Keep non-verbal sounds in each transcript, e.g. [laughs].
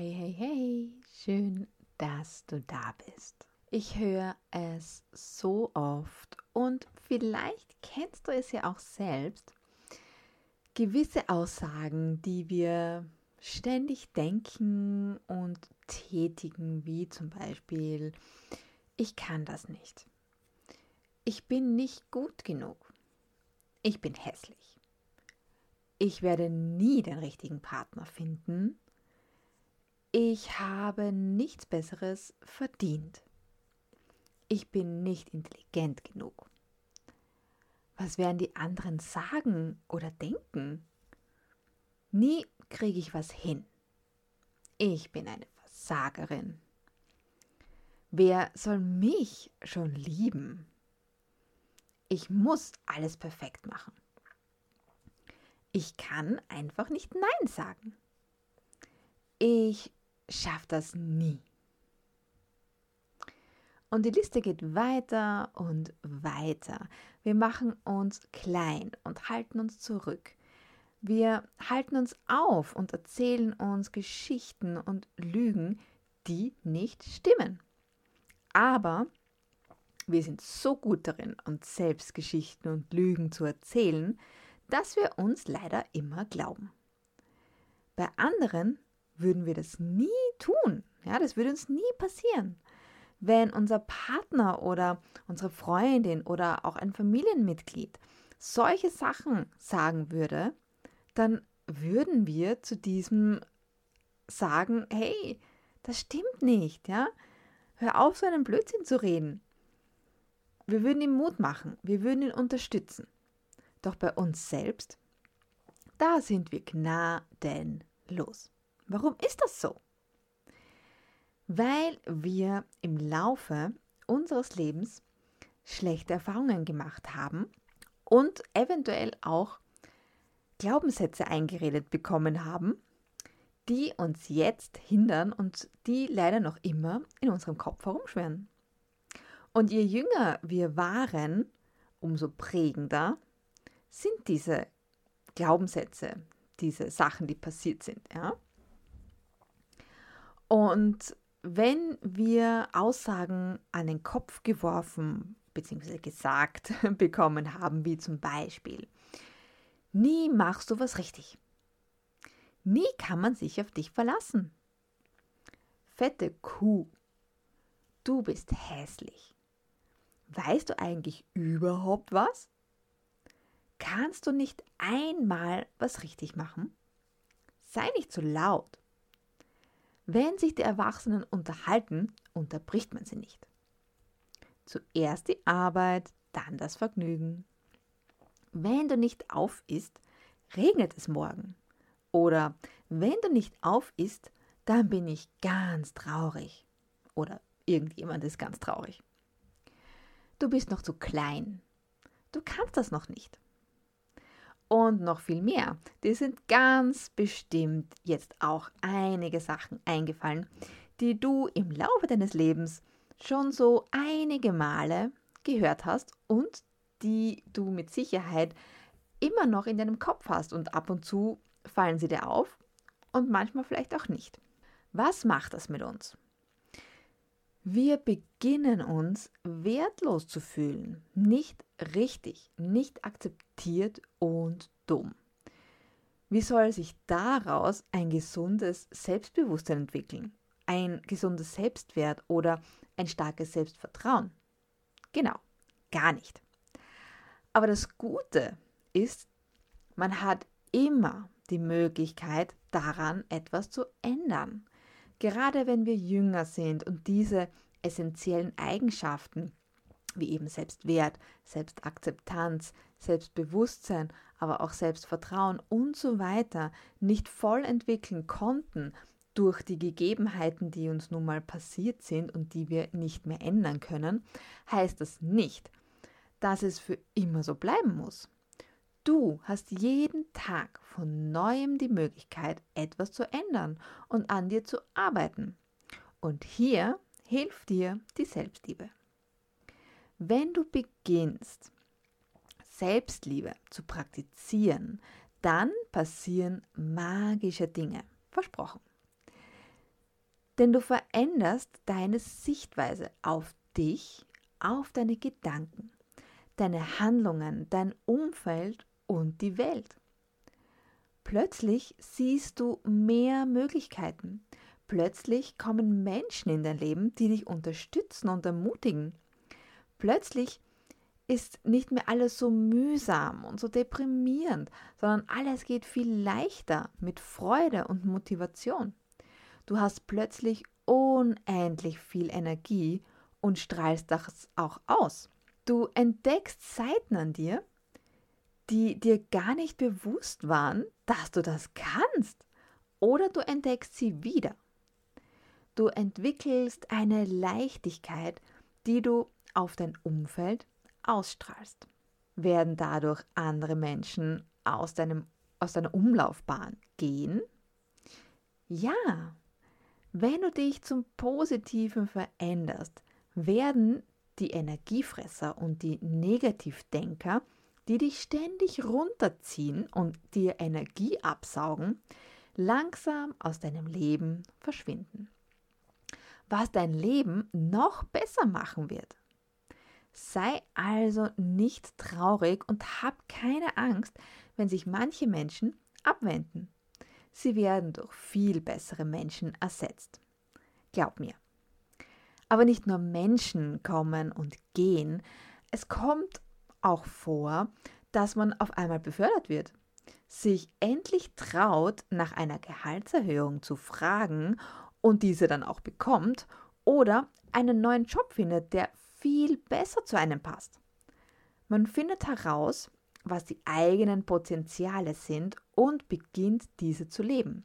Hey, hey, hey, schön, dass du da bist. Ich höre es so oft und vielleicht kennst du es ja auch selbst. Gewisse Aussagen, die wir ständig denken und tätigen, wie zum Beispiel, ich kann das nicht. Ich bin nicht gut genug. Ich bin hässlich. Ich werde nie den richtigen Partner finden ich habe nichts Besseres verdient. Ich bin nicht intelligent genug. Was werden die anderen sagen oder denken? Nie kriege ich was hin. Ich bin eine Versagerin. Wer soll mich schon lieben? Ich muss alles perfekt machen. Ich kann einfach nicht Nein sagen. Ich schafft das nie. Und die Liste geht weiter und weiter. Wir machen uns klein und halten uns zurück. Wir halten uns auf und erzählen uns Geschichten und Lügen, die nicht stimmen. Aber wir sind so gut darin, uns selbst Geschichten und Lügen zu erzählen, dass wir uns leider immer glauben. Bei anderen würden wir das nie tun. Ja, das würde uns nie passieren. Wenn unser Partner oder unsere Freundin oder auch ein Familienmitglied solche Sachen sagen würde, dann würden wir zu diesem sagen, hey, das stimmt nicht, ja? Hör auf, so einen Blödsinn zu reden. Wir würden ihm Mut machen, wir würden ihn unterstützen. Doch bei uns selbst, da sind wir gnadenlos. Warum ist das so? Weil wir im Laufe unseres Lebens schlechte Erfahrungen gemacht haben und eventuell auch Glaubenssätze eingeredet bekommen haben, die uns jetzt hindern und die leider noch immer in unserem Kopf herumschwirren. Und je jünger wir waren, umso prägender sind diese Glaubenssätze, diese Sachen, die passiert sind. Ja? Und wenn wir Aussagen an den Kopf geworfen bzw. gesagt [laughs] bekommen haben, wie zum Beispiel, nie machst du was richtig. Nie kann man sich auf dich verlassen. Fette Kuh, du bist hässlich. Weißt du eigentlich überhaupt was? Kannst du nicht einmal was richtig machen? Sei nicht so laut. Wenn sich die Erwachsenen unterhalten, unterbricht man sie nicht. Zuerst die Arbeit, dann das Vergnügen. Wenn du nicht auf isst, regnet es morgen. Oder wenn du nicht auf isst, dann bin ich ganz traurig. Oder irgendjemand ist ganz traurig. Du bist noch zu klein. Du kannst das noch nicht und noch viel mehr. Dir sind ganz bestimmt jetzt auch einige Sachen eingefallen, die du im Laufe deines Lebens schon so einige Male gehört hast und die du mit Sicherheit immer noch in deinem Kopf hast und ab und zu fallen sie dir auf und manchmal vielleicht auch nicht. Was macht das mit uns? Wir beginnen uns wertlos zu fühlen, nicht richtig, nicht akzeptiert und dumm. Wie soll sich daraus ein gesundes Selbstbewusstsein entwickeln? Ein gesundes Selbstwert oder ein starkes Selbstvertrauen? Genau, gar nicht. Aber das Gute ist, man hat immer die Möglichkeit, daran etwas zu ändern. Gerade wenn wir jünger sind und diese essentiellen Eigenschaften wie eben Selbstwert, Selbstakzeptanz, Selbstbewusstsein, aber auch Selbstvertrauen und so weiter nicht voll entwickeln konnten durch die Gegebenheiten, die uns nun mal passiert sind und die wir nicht mehr ändern können, heißt das nicht, dass es für immer so bleiben muss. Du hast jeden Tag von neuem die Möglichkeit, etwas zu ändern und an dir zu arbeiten. Und hier hilft dir die Selbstliebe. Wenn du beginnst, Selbstliebe zu praktizieren, dann passieren magische Dinge. Versprochen. Denn du veränderst deine Sichtweise auf dich, auf deine Gedanken, deine Handlungen, dein Umfeld und die Welt. Plötzlich siehst du mehr Möglichkeiten. Plötzlich kommen Menschen in dein Leben, die dich unterstützen und ermutigen. Plötzlich ist nicht mehr alles so mühsam und so deprimierend, sondern alles geht viel leichter mit Freude und Motivation. Du hast plötzlich unendlich viel Energie und strahlst das auch aus. Du entdeckst Seiten an dir, die dir gar nicht bewusst waren, dass du das kannst. Oder du entdeckst sie wieder. Du entwickelst eine Leichtigkeit, die du auf dein Umfeld ausstrahlst. Werden dadurch andere Menschen aus, deinem, aus deiner Umlaufbahn gehen? Ja, wenn du dich zum Positiven veränderst, werden die Energiefresser und die Negativdenker, die dich ständig runterziehen und dir Energie absaugen, langsam aus deinem Leben verschwinden. Was dein Leben noch besser machen wird. Sei also nicht traurig und hab keine Angst, wenn sich manche Menschen abwenden. Sie werden durch viel bessere Menschen ersetzt. Glaub mir. Aber nicht nur Menschen kommen und gehen, es kommt auch vor, dass man auf einmal befördert wird, sich endlich traut, nach einer Gehaltserhöhung zu fragen und diese dann auch bekommt oder einen neuen Job findet, der viel besser zu einem passt. Man findet heraus, was die eigenen Potenziale sind und beginnt diese zu leben,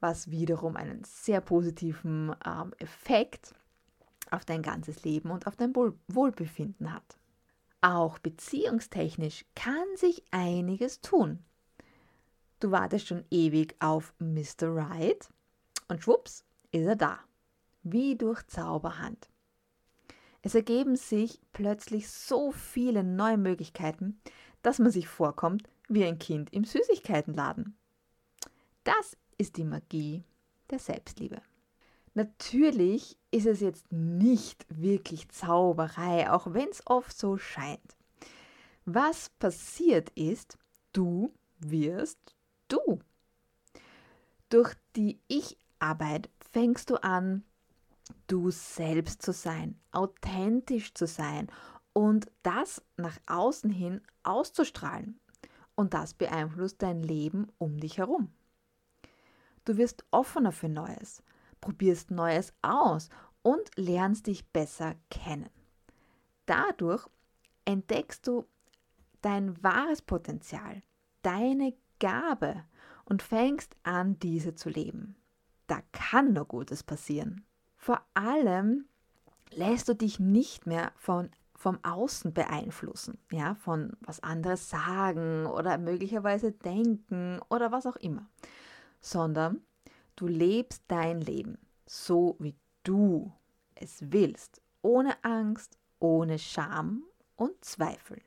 was wiederum einen sehr positiven ähm, Effekt auf dein ganzes Leben und auf dein Wohl Wohlbefinden hat. Auch beziehungstechnisch kann sich einiges tun. Du wartest schon ewig auf Mr. Right und schwupps ist er da, wie durch Zauberhand. Es ergeben sich plötzlich so viele neue Möglichkeiten, dass man sich vorkommt wie ein Kind im Süßigkeitenladen. Das ist die Magie der Selbstliebe. Natürlich ist es jetzt nicht wirklich Zauberei, auch wenn es oft so scheint. Was passiert ist, du wirst du. Durch die Ich-Arbeit fängst du an, du selbst zu sein, authentisch zu sein und das nach außen hin auszustrahlen. Und das beeinflusst dein Leben um dich herum. Du wirst offener für Neues, probierst Neues aus und lernst dich besser kennen. Dadurch entdeckst du dein wahres Potenzial, deine Gabe und fängst an, diese zu leben. Da kann nur Gutes passieren. Vor allem lässt du dich nicht mehr von, vom Außen beeinflussen, ja, von was andere sagen oder möglicherweise denken oder was auch immer, sondern du lebst dein Leben so, wie du es willst, ohne Angst, ohne Scham und Zweifel.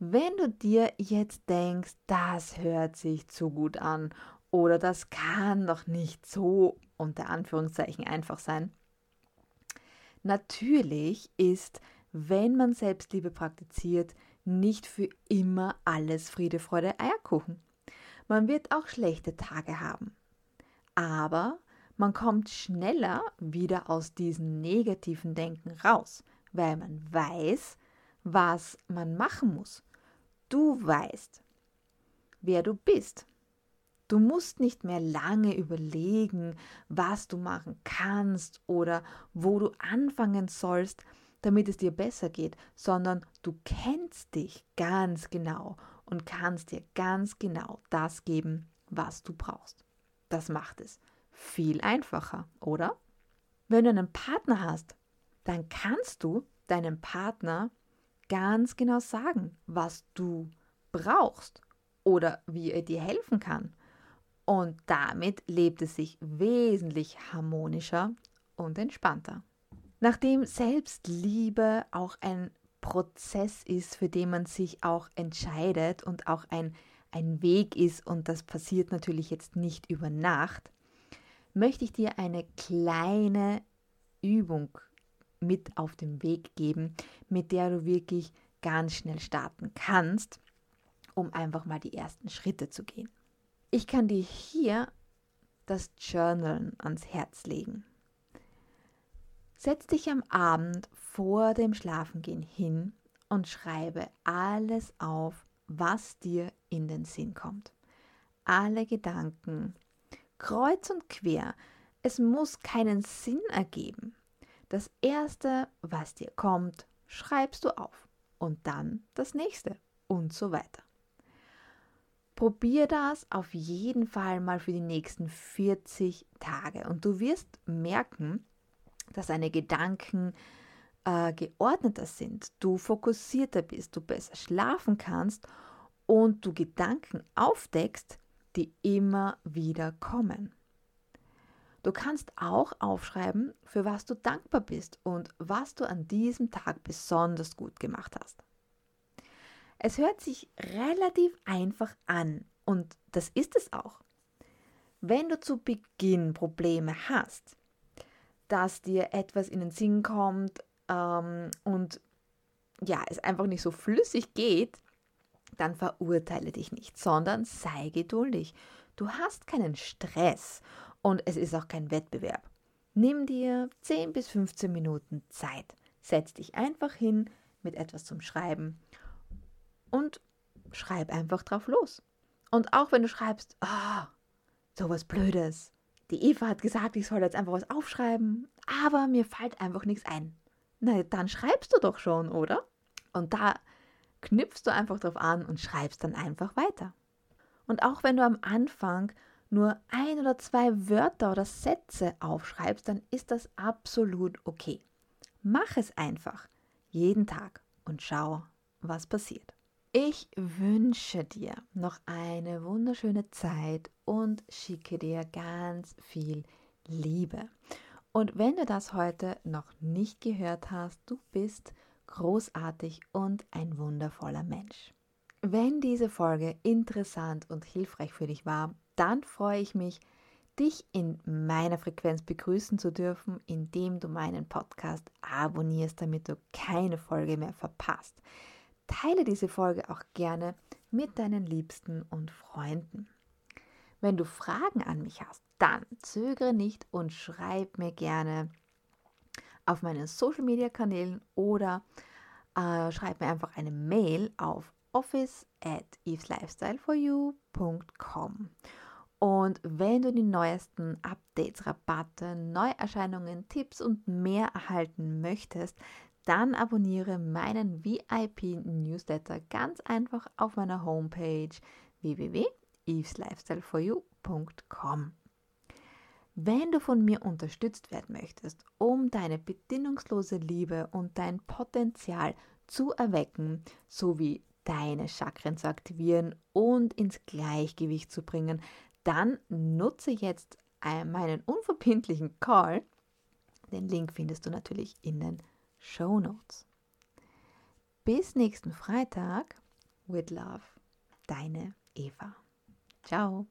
Wenn du dir jetzt denkst, das hört sich zu gut an oder das kann doch nicht so unter Anführungszeichen einfach sein. Natürlich ist, wenn man Selbstliebe praktiziert, nicht für immer alles Friede, Freude, Eierkuchen. Man wird auch schlechte Tage haben. Aber man kommt schneller wieder aus diesem negativen Denken raus, weil man weiß, was man machen muss. Du weißt, wer du bist. Du musst nicht mehr lange überlegen, was du machen kannst oder wo du anfangen sollst, damit es dir besser geht, sondern du kennst dich ganz genau und kannst dir ganz genau das geben, was du brauchst. Das macht es viel einfacher, oder? Wenn du einen Partner hast, dann kannst du deinem Partner ganz genau sagen, was du brauchst oder wie er dir helfen kann. Und damit lebt es sich wesentlich harmonischer und entspannter. Nachdem Selbstliebe auch ein Prozess ist, für den man sich auch entscheidet und auch ein, ein Weg ist, und das passiert natürlich jetzt nicht über Nacht, möchte ich dir eine kleine Übung mit auf den Weg geben, mit der du wirklich ganz schnell starten kannst, um einfach mal die ersten Schritte zu gehen. Ich kann dir hier das Journalen ans Herz legen. Setz dich am Abend vor dem Schlafengehen hin und schreibe alles auf, was dir in den Sinn kommt. Alle Gedanken, kreuz und quer. Es muss keinen Sinn ergeben. Das Erste, was dir kommt, schreibst du auf und dann das nächste und so weiter. Probier das auf jeden Fall mal für die nächsten 40 Tage und du wirst merken, dass deine Gedanken äh, geordneter sind, du fokussierter bist, du besser schlafen kannst und du Gedanken aufdeckst, die immer wieder kommen. Du kannst auch aufschreiben, für was du dankbar bist und was du an diesem Tag besonders gut gemacht hast. Es hört sich relativ einfach an und das ist es auch. Wenn du zu Beginn Probleme hast, dass dir etwas in den Sinn kommt ähm, und ja, es einfach nicht so flüssig geht, dann verurteile dich nicht, sondern sei geduldig. Du hast keinen Stress und es ist auch kein Wettbewerb. Nimm dir 10 bis 15 Minuten Zeit. Setz dich einfach hin mit etwas zum Schreiben und schreib einfach drauf los. Und auch wenn du schreibst, ah, oh, sowas Blödes. Die Eva hat gesagt, ich soll jetzt einfach was aufschreiben, aber mir fällt einfach nichts ein. Na, dann schreibst du doch schon, oder? Und da knüpfst du einfach drauf an und schreibst dann einfach weiter. Und auch wenn du am Anfang nur ein oder zwei Wörter oder Sätze aufschreibst, dann ist das absolut okay. Mach es einfach jeden Tag und schau, was passiert. Ich wünsche dir noch eine wunderschöne Zeit und schicke dir ganz viel Liebe. Und wenn du das heute noch nicht gehört hast, du bist großartig und ein wundervoller Mensch. Wenn diese Folge interessant und hilfreich für dich war, dann freue ich mich, dich in meiner Frequenz begrüßen zu dürfen, indem du meinen Podcast abonnierst, damit du keine Folge mehr verpasst. Teile diese Folge auch gerne mit deinen Liebsten und Freunden. Wenn du Fragen an mich hast, dann zögere nicht und schreib mir gerne auf meinen Social Media Kanälen oder äh, schreib mir einfach eine Mail auf office at eveslifestyleforyou.com. Und wenn du die neuesten Updates, Rabatte, Neuerscheinungen, Tipps und mehr erhalten möchtest, dann abonniere meinen VIP-Newsletter ganz einfach auf meiner Homepage www.eveslifestyleforyou.com. Wenn du von mir unterstützt werden möchtest, um deine bedingungslose Liebe und dein Potenzial zu erwecken, sowie deine Chakren zu aktivieren und ins Gleichgewicht zu bringen, dann nutze jetzt meinen unverbindlichen Call. Den Link findest du natürlich in den Show Notes. Bis nächsten Freitag. With Love, deine Eva. Ciao.